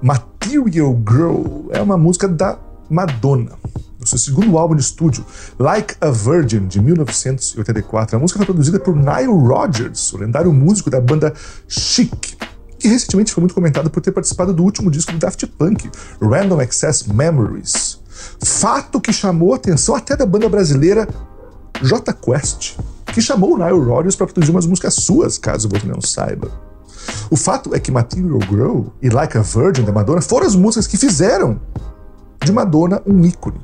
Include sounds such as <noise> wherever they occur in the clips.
Material Girl é uma música da Madonna, no seu segundo álbum de estúdio, Like a Virgin, de 1984. A música foi produzida por Nile Rodgers, o lendário músico da banda Chic, que recentemente foi muito comentado por ter participado do último disco do Daft Punk, Random Access Memories. Fato que chamou a atenção até da banda brasileira J Quest, que chamou o Nile Rodgers para produzir umas músicas suas, caso você não saiba. O fato é que Material Girl e Like a Virgin da Madonna foram as músicas que fizeram de Madonna um ícone.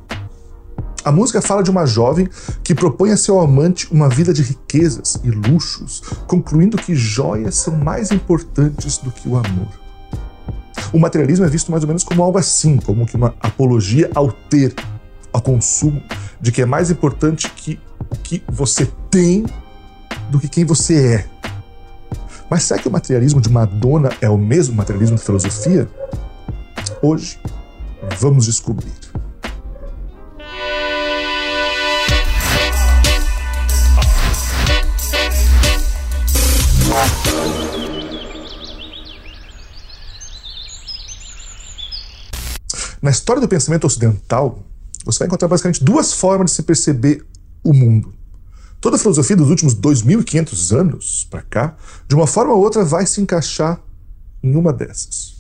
A música fala de uma jovem que propõe a seu amante uma vida de riquezas e luxos, concluindo que joias são mais importantes do que o amor. O materialismo é visto mais ou menos como algo assim, como que uma apologia ao ter, ao consumo, de que é mais importante que que você tem do que quem você é. Mas será que o materialismo de Madonna é o mesmo materialismo da filosofia? Hoje, vamos descobrir. Na história do pensamento ocidental, você vai encontrar basicamente duas formas de se perceber o mundo. Toda a filosofia dos últimos 2.500 anos para cá, de uma forma ou outra, vai se encaixar em uma dessas.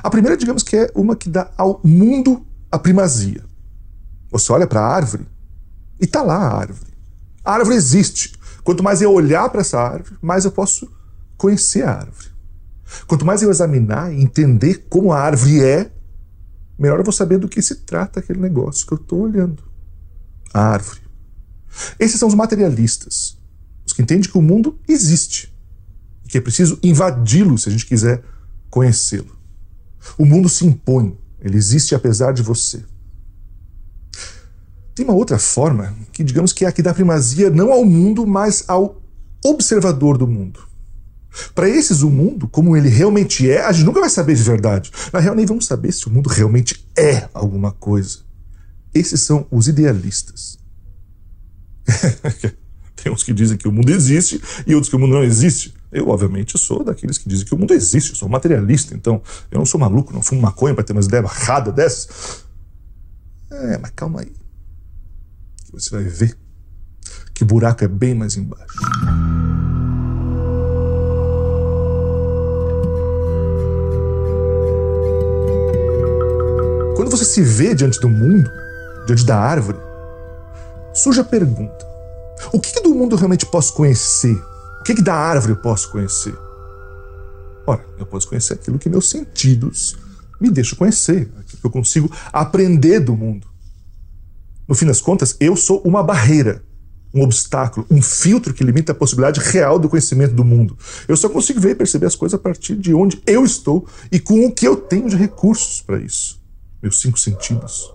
A primeira, digamos que é uma que dá ao mundo a primazia. Você olha para a árvore e está lá a árvore. A árvore existe. Quanto mais eu olhar para essa árvore, mais eu posso conhecer a árvore. Quanto mais eu examinar e entender como a árvore é, melhor eu vou saber do que se trata aquele negócio que eu estou olhando. A árvore. Esses são os materialistas, os que entendem que o mundo existe e que é preciso invadi-lo se a gente quiser conhecê-lo. O mundo se impõe, ele existe apesar de você. Tem uma outra forma, que digamos que é a que dá primazia não ao mundo, mas ao observador do mundo. Para esses, o mundo, como ele realmente é, a gente nunca vai saber de verdade. Na real, nem vamos saber se o mundo realmente é alguma coisa. Esses são os idealistas. <laughs> Tem uns que dizem que o mundo existe e outros que o mundo não existe. Eu, obviamente, sou daqueles que dizem que o mundo existe, eu sou materialista, então eu não sou maluco, não fumo maconha para ter umas ideias erradas dessas. É, mas calma aí. Você vai ver que o buraco é bem mais embaixo. Quando você se vê diante do mundo, diante da árvore, surge a pergunta: o que, que do mundo realmente posso conhecer? O que, que da árvore eu posso conhecer? Ora, eu posso conhecer aquilo que meus sentidos me deixam conhecer, aquilo que eu consigo aprender do mundo. No fim das contas, eu sou uma barreira, um obstáculo, um filtro que limita a possibilidade real do conhecimento do mundo. Eu só consigo ver e perceber as coisas a partir de onde eu estou e com o que eu tenho de recursos para isso. Meus cinco sentidos.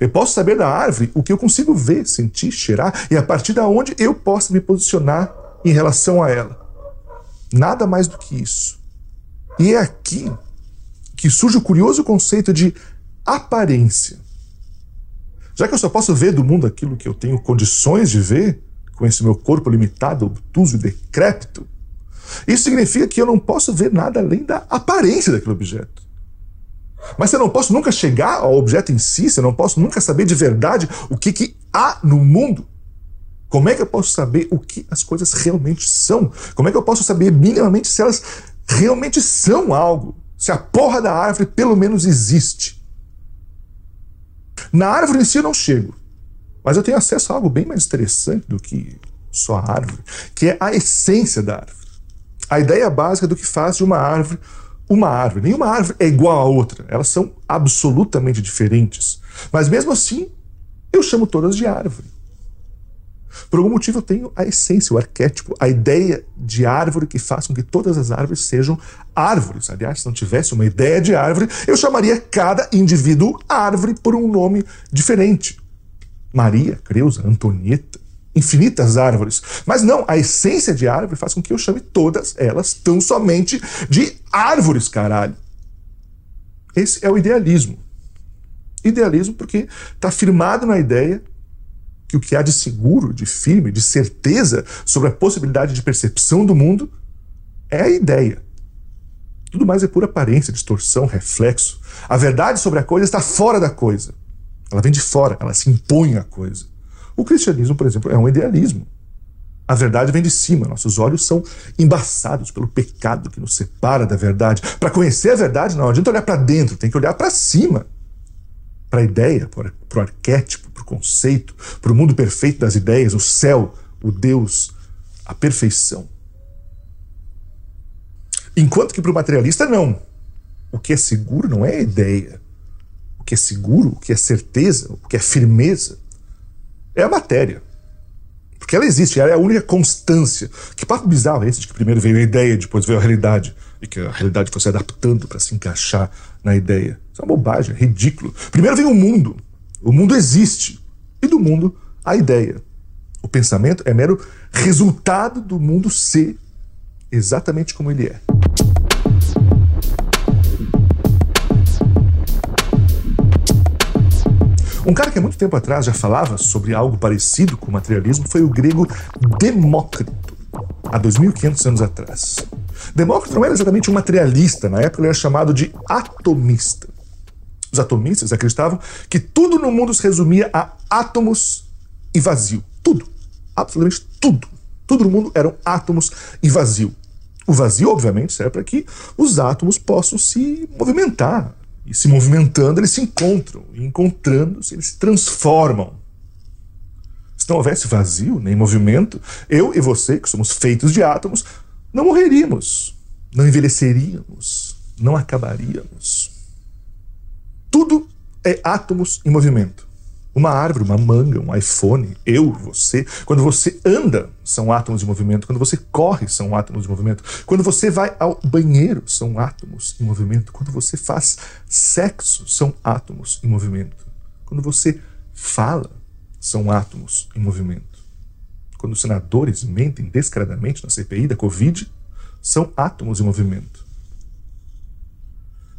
Eu posso saber da árvore o que eu consigo ver, sentir, cheirar e a partir da onde eu posso me posicionar em relação a ela. Nada mais do que isso. E é aqui que surge o curioso conceito de aparência. Já que eu só posso ver do mundo aquilo que eu tenho condições de ver, com esse meu corpo limitado, obtuso e decrépito, isso significa que eu não posso ver nada além da aparência daquele objeto. Mas eu não posso nunca chegar ao objeto em si, eu não posso nunca saber de verdade o que, que há no mundo. Como é que eu posso saber o que as coisas realmente são? Como é que eu posso saber minimamente se elas realmente são algo? Se a porra da árvore pelo menos existe. Na árvore em si eu não chego, mas eu tenho acesso a algo bem mais interessante do que só a árvore, que é a essência da árvore. A ideia básica do que faz de uma árvore uma árvore. Nenhuma árvore é igual a outra. Elas são absolutamente diferentes. Mas mesmo assim, eu chamo todas de árvore. Por algum motivo eu tenho a essência, o arquétipo, a ideia de árvore que faz com que todas as árvores sejam árvores. Aliás, se não tivesse uma ideia de árvore, eu chamaria cada indivíduo árvore por um nome diferente. Maria, Creusa, Antonieta, infinitas árvores. Mas não, a essência de árvore faz com que eu chame todas elas tão somente de árvores, caralho. Esse é o idealismo. Idealismo porque está firmado na ideia que o que há de seguro, de firme, de certeza sobre a possibilidade de percepção do mundo é a ideia. Tudo mais é pura aparência, distorção, reflexo. A verdade sobre a coisa está fora da coisa. Ela vem de fora, ela se impõe à coisa. O cristianismo, por exemplo, é um idealismo. A verdade vem de cima, nossos olhos são embaçados pelo pecado que nos separa da verdade. Para conhecer a verdade, não adianta olhar para dentro, tem que olhar para cima. Para a ideia, para o arquétipo, para o conceito, para o mundo perfeito das ideias, o céu, o Deus, a perfeição. Enquanto que para o materialista, não. O que é seguro não é a ideia. O que é seguro, o que é certeza, o que é firmeza, é a matéria. Porque ela existe, ela é a única constância. Que papo bizarro é esse de que primeiro veio a ideia, depois veio a realidade, e que a realidade foi se adaptando para se encaixar na ideia. Isso é uma bobagem, é ridículo. Primeiro vem o mundo. O mundo existe. E do mundo, a ideia. O pensamento é mero resultado do mundo ser exatamente como ele é. Um cara que há muito tempo atrás já falava sobre algo parecido com o materialismo foi o grego Demócrito, há 2500 anos atrás. Demócrito não era exatamente um materialista, na época ele era chamado de atomista. Os atomistas acreditavam que tudo no mundo se resumia a átomos e vazio. Tudo. Absolutamente tudo. Tudo no mundo eram átomos e vazio. O vazio, obviamente, serve para que os átomos possam se movimentar, e se movimentando, eles se encontram. E encontrando-se, eles se transformam. Se não houvesse vazio, nem movimento, eu e você, que somos feitos de átomos, não morreríamos, não envelheceríamos, não acabaríamos. Tudo é átomos em movimento. Uma árvore, uma manga, um iPhone, eu, você. Quando você anda, são átomos de movimento. Quando você corre, são átomos de movimento. Quando você vai ao banheiro, são átomos em movimento. Quando você faz sexo, são átomos em movimento. Quando você fala, são átomos em movimento. Quando os senadores mentem descaradamente na CPI da Covid, são átomos em movimento.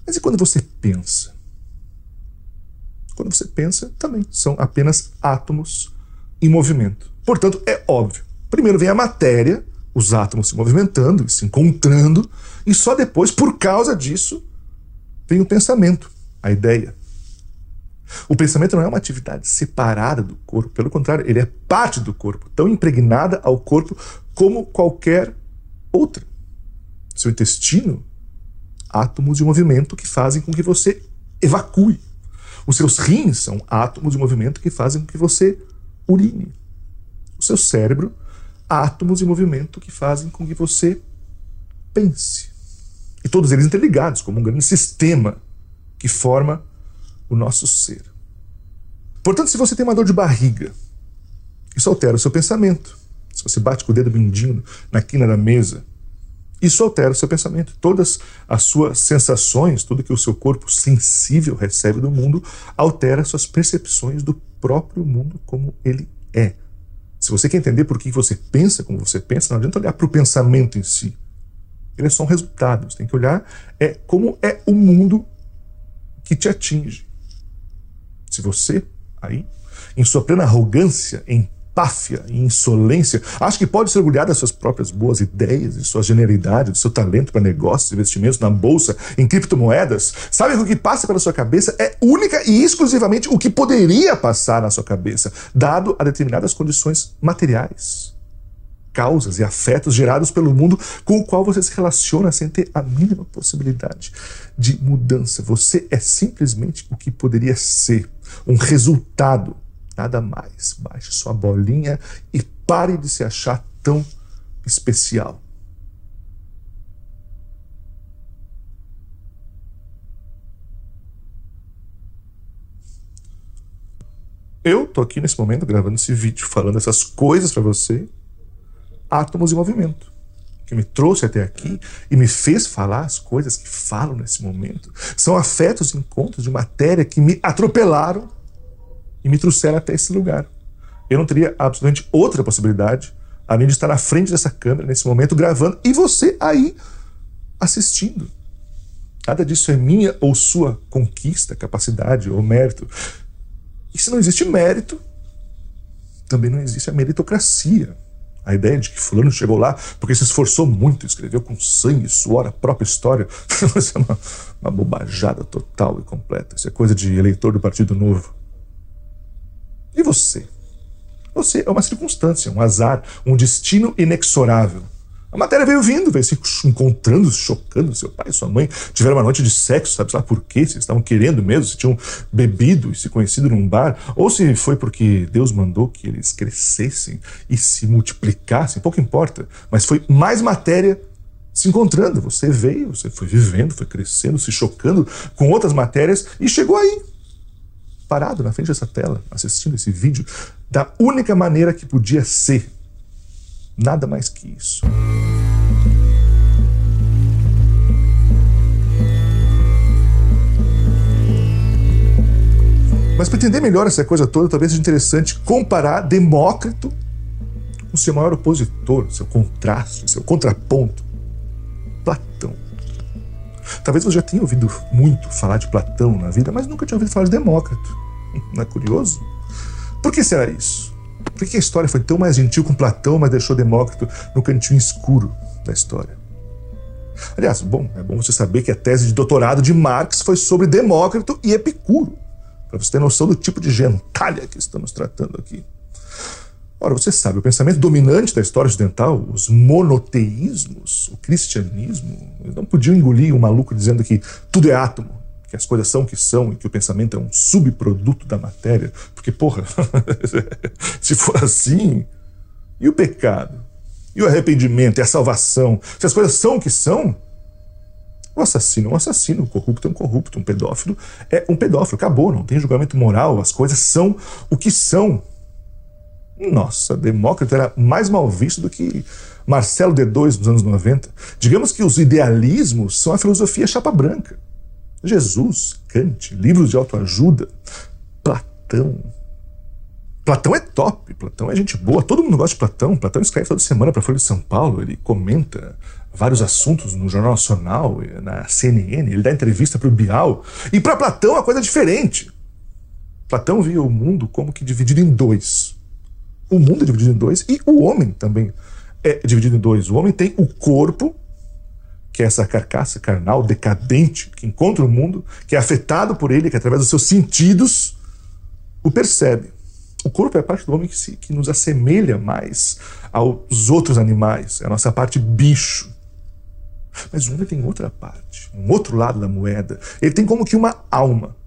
Mas e quando você pensa? Quando você pensa, também são apenas átomos em movimento. Portanto, é óbvio. Primeiro vem a matéria, os átomos se movimentando, se encontrando, e só depois, por causa disso, vem o pensamento, a ideia. O pensamento não é uma atividade separada do corpo, pelo contrário, ele é parte do corpo, tão impregnada ao corpo como qualquer outra. Seu intestino, átomos de movimento que fazem com que você evacue. Os seus rins são átomos de movimento que fazem com que você urine. O seu cérebro, átomos de movimento que fazem com que você pense. E todos eles interligados, como um grande sistema que forma o nosso ser. Portanto, se você tem uma dor de barriga, isso altera o seu pensamento. Se você bate com o dedo mindinho na quina da mesa, isso altera o seu pensamento. Todas as suas sensações, tudo que o seu corpo sensível recebe do mundo, altera suas percepções do próprio mundo como ele é. Se você quer entender por que você pensa como você pensa, não adianta olhar para o pensamento em si. Ele é só um resultado. Você tem que olhar é como é o mundo que te atinge. Se você, aí, em sua plena arrogância, em empáfia e insolência, acha que pode se orgulhar das suas próprias boas ideias, de sua genialidade, do seu talento para negócios, investimentos na bolsa, em criptomoedas, sabe que o que passa pela sua cabeça é única e exclusivamente o que poderia passar na sua cabeça, dado a determinadas condições materiais causas e afetos gerados pelo mundo com o qual você se relaciona sem ter a mínima possibilidade de mudança. Você é simplesmente o que poderia ser, um resultado Nada mais. Baixe sua bolinha e pare de se achar tão especial. Eu tô aqui nesse momento gravando esse vídeo, falando essas coisas para você. Átomos em movimento. Que me trouxe até aqui e me fez falar as coisas que falo nesse momento. São afetos e encontros de matéria que me atropelaram me trouxeram até esse lugar. Eu não teria absolutamente outra possibilidade além de estar na frente dessa câmera nesse momento gravando e você aí assistindo. Nada disso é minha ou sua conquista, capacidade ou mérito. E se não existe mérito, também não existe a meritocracia. A ideia de que fulano chegou lá porque se esforçou muito, escreveu com sangue suor a própria história. <laughs> Isso é uma, uma bobajada total e completa. Isso é coisa de eleitor do Partido Novo. E você? Você é uma circunstância, um azar, um destino inexorável. A matéria veio vindo, veio se encontrando, se chocando. Seu pai e sua mãe tiveram uma noite de sexo, sabe lá por quê? Se estavam querendo mesmo, se tinham bebido e se conhecido num bar, ou se foi porque Deus mandou que eles crescessem e se multiplicassem, pouco importa. Mas foi mais matéria se encontrando. Você veio, você foi vivendo, foi crescendo, se chocando com outras matérias e chegou aí, parado na frente dessa tela, assistindo esse vídeo, da única maneira que podia ser Nada mais que isso. Mas para entender melhor essa coisa toda, talvez seja interessante comparar Demócrito com seu maior opositor, seu contraste, seu contraponto. Talvez você já tenha ouvido muito falar de Platão na vida, mas nunca tinha ouvido falar de Demócrito. <laughs> Não é curioso? Por que será isso? Por que a história foi tão mais gentil com Platão, mas deixou Demócrito no cantinho escuro da história? Aliás, bom, é bom você saber que a tese de doutorado de Marx foi sobre Demócrito e Epicuro, para você ter noção do tipo de gentalha que estamos tratando aqui. Ora, você sabe, o pensamento dominante da história ocidental, os monoteísmos, o cristianismo, não podiam engolir um maluco dizendo que tudo é átomo, que as coisas são o que são e que o pensamento é um subproduto da matéria. Porque, porra, <laughs> se for assim, e o pecado? E o arrependimento? E a salvação? Se as coisas são o que são, o assassino é um assassino, o corrupto é um corrupto, um pedófilo é um pedófilo. Acabou, não tem julgamento moral, as coisas são o que são. Nossa, Demócrito era mais mal visto do que Marcelo D2 nos anos 90. Digamos que os idealismos são a filosofia chapa branca. Jesus, Kant, livros de autoajuda, Platão. Platão é top, Platão é gente boa, todo mundo gosta de Platão. Platão escreve toda semana para a Folha de São Paulo, ele comenta vários assuntos no Jornal Nacional, na CNN, ele dá entrevista para o Bial. E para Platão a coisa é diferente. Platão via o mundo como que dividido em dois. O mundo é dividido em dois e o homem também é dividido em dois. O homem tem o corpo que é essa carcaça carnal decadente que encontra o mundo, que é afetado por ele, que através dos seus sentidos o percebe. O corpo é a parte do homem que, se, que nos assemelha mais aos outros animais, é a nossa parte bicho. Mas o homem tem outra parte, um outro lado da moeda. Ele tem como que uma alma.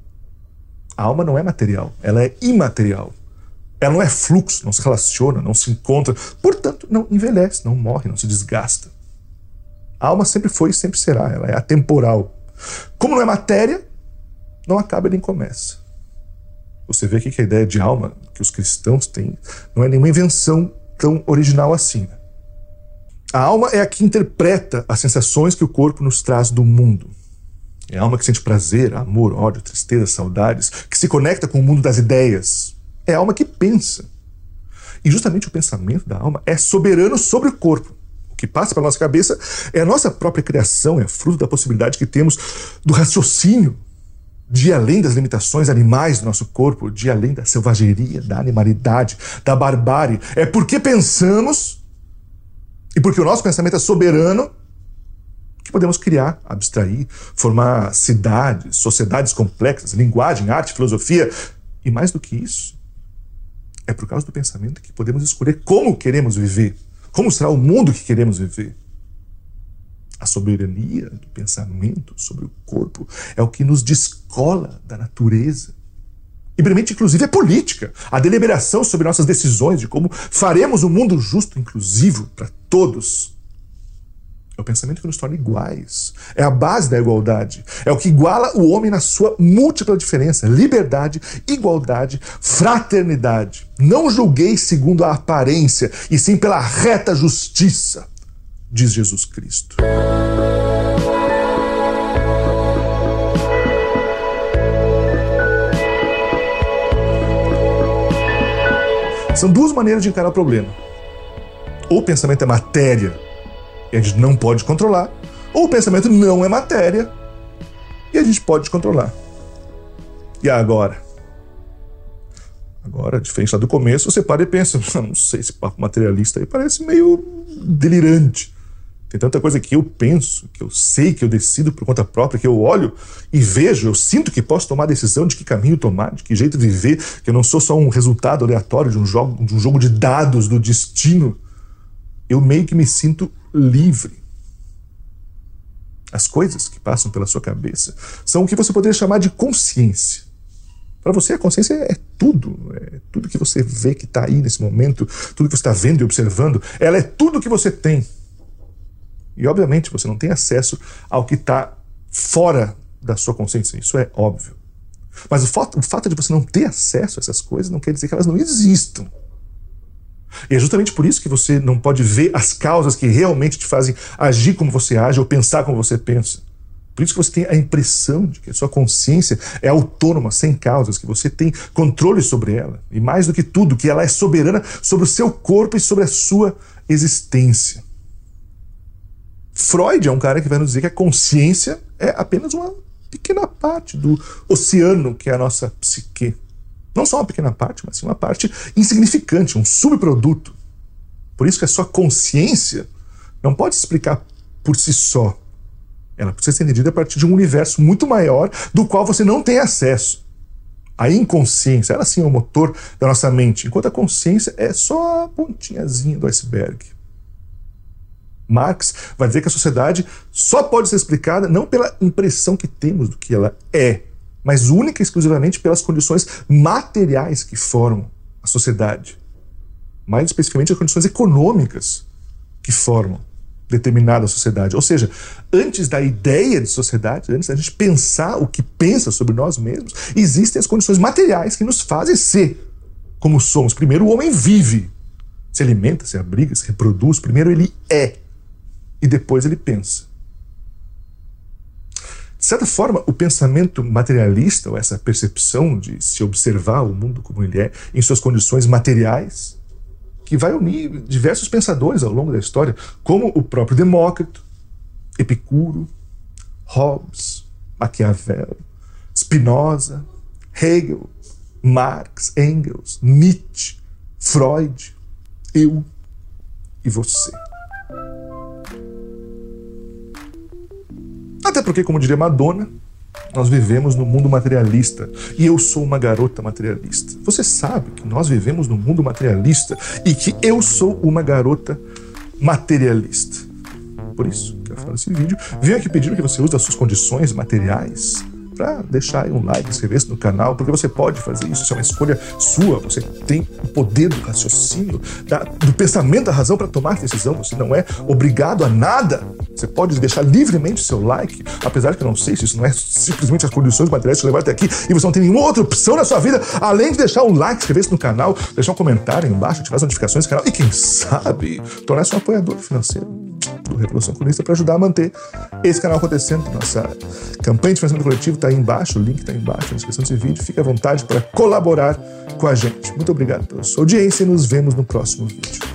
A alma não é material, ela é imaterial. Ela não é fluxo, não se relaciona, não se encontra, portanto, não envelhece, não morre, não se desgasta. A alma sempre foi e sempre será, ela é atemporal. Como não é matéria, não acaba nem começa. Você vê aqui que a ideia de alma que os cristãos têm não é nenhuma invenção tão original assim. A alma é a que interpreta as sensações que o corpo nos traz do mundo. É a alma que sente prazer, amor, ódio, tristeza, saudades, que se conecta com o mundo das ideias. É a alma que pensa. E justamente o pensamento da alma é soberano sobre o corpo que passa pela nossa cabeça é a nossa própria criação, é fruto da possibilidade que temos do raciocínio, de ir além das limitações animais do nosso corpo, de ir além da selvageria, da animalidade, da barbárie. É porque pensamos e porque o nosso pensamento é soberano que podemos criar, abstrair, formar cidades, sociedades complexas, linguagem, arte, filosofia. E mais do que isso, é por causa do pensamento que podemos escolher como queremos viver. Como será o mundo que queremos viver? A soberania do pensamento sobre o corpo é o que nos descola da natureza. E permite, inclusive, a política, a deliberação sobre nossas decisões, de como faremos um mundo justo, inclusivo para todos. É o pensamento que nos torna iguais. É a base da igualdade. É o que iguala o homem na sua múltipla diferença: liberdade, igualdade, fraternidade. Não julguei segundo a aparência, e sim pela reta justiça, diz Jesus Cristo. São duas maneiras de encarar o problema. Ou o pensamento é matéria e a gente não pode controlar, ou o pensamento não é matéria e a gente pode controlar. E agora? Agora, diferente lá do começo, você para e pensa: <laughs> não sei, esse papo materialista aí parece meio delirante. Tem tanta coisa que eu penso, que eu sei, que eu decido por conta própria, que eu olho e vejo, eu sinto que posso tomar decisão de que caminho tomar, de que jeito viver, que eu não sou só um resultado aleatório de um jogo, de um jogo de dados do destino. Eu meio que me sinto livre. As coisas que passam pela sua cabeça são o que você poderia chamar de consciência. Para você, a consciência é tudo. É tudo que você vê que está aí nesse momento, tudo que você está vendo e observando. Ela é tudo que você tem. E, obviamente, você não tem acesso ao que está fora da sua consciência. Isso é óbvio. Mas o fato, o fato de você não ter acesso a essas coisas não quer dizer que elas não existam. E é justamente por isso que você não pode ver as causas que realmente te fazem agir como você age ou pensar como você pensa. Por isso que você tem a impressão de que a sua consciência é autônoma, sem causas, que você tem controle sobre ela. E mais do que tudo, que ela é soberana sobre o seu corpo e sobre a sua existência. Freud é um cara que vai nos dizer que a consciência é apenas uma pequena parte do oceano que é a nossa psique. Não só uma pequena parte, mas uma parte insignificante, um subproduto. Por isso que a sua consciência não pode se explicar por si só. Ela precisa ser entendida a partir de um universo muito maior do qual você não tem acesso. A inconsciência, ela sim é o motor da nossa mente, enquanto a consciência é só a pontinhazinha do iceberg. Marx vai dizer que a sociedade só pode ser explicada não pela impressão que temos do que ela é, mas única e exclusivamente pelas condições materiais que formam a sociedade. Mais especificamente as condições econômicas que formam determinada sociedade. Ou seja, antes da ideia de sociedade, antes da gente pensar o que pensa sobre nós mesmos, existem as condições materiais que nos fazem ser como somos. Primeiro, o homem vive, se alimenta, se abriga, se reproduz. Primeiro, ele é e depois ele pensa. De certa forma, o pensamento materialista, ou essa percepção de se observar o mundo como ele é, em suas condições materiais, que vai unir diversos pensadores ao longo da história, como o próprio Demócrito, Epicuro, Hobbes, Maquiavel, Spinoza, Hegel, Marx, Engels, Nietzsche, Freud, eu e você. Até porque, como diria Madonna, nós vivemos no mundo materialista e eu sou uma garota materialista. Você sabe que nós vivemos no mundo materialista e que eu sou uma garota materialista. Por isso, quero falar desse vídeo. Venho aqui pedindo que você use as suas condições materiais para deixar um like, inscrever-se no canal, porque você pode fazer isso, isso é uma escolha sua. Você tem o poder do raciocínio, da, do pensamento, da razão para tomar decisão. Você não é obrigado a nada. Você pode deixar livremente seu like, apesar que eu não sei se isso não é simplesmente as condições materiais que te levaram até aqui e você não tem nenhuma outra opção na sua vida além de deixar um like, inscrever-se no canal, deixar um comentário aí embaixo, ativar as notificações do canal e quem sabe tornar-se um apoiador financeiro do Revolução Comunista para ajudar a manter esse canal acontecendo. Nossa campanha de financiamento coletivo está aí embaixo, o link está aí embaixo na descrição desse vídeo. Fique à vontade para colaborar com a gente. Muito obrigado pela sua audiência e nos vemos no próximo vídeo.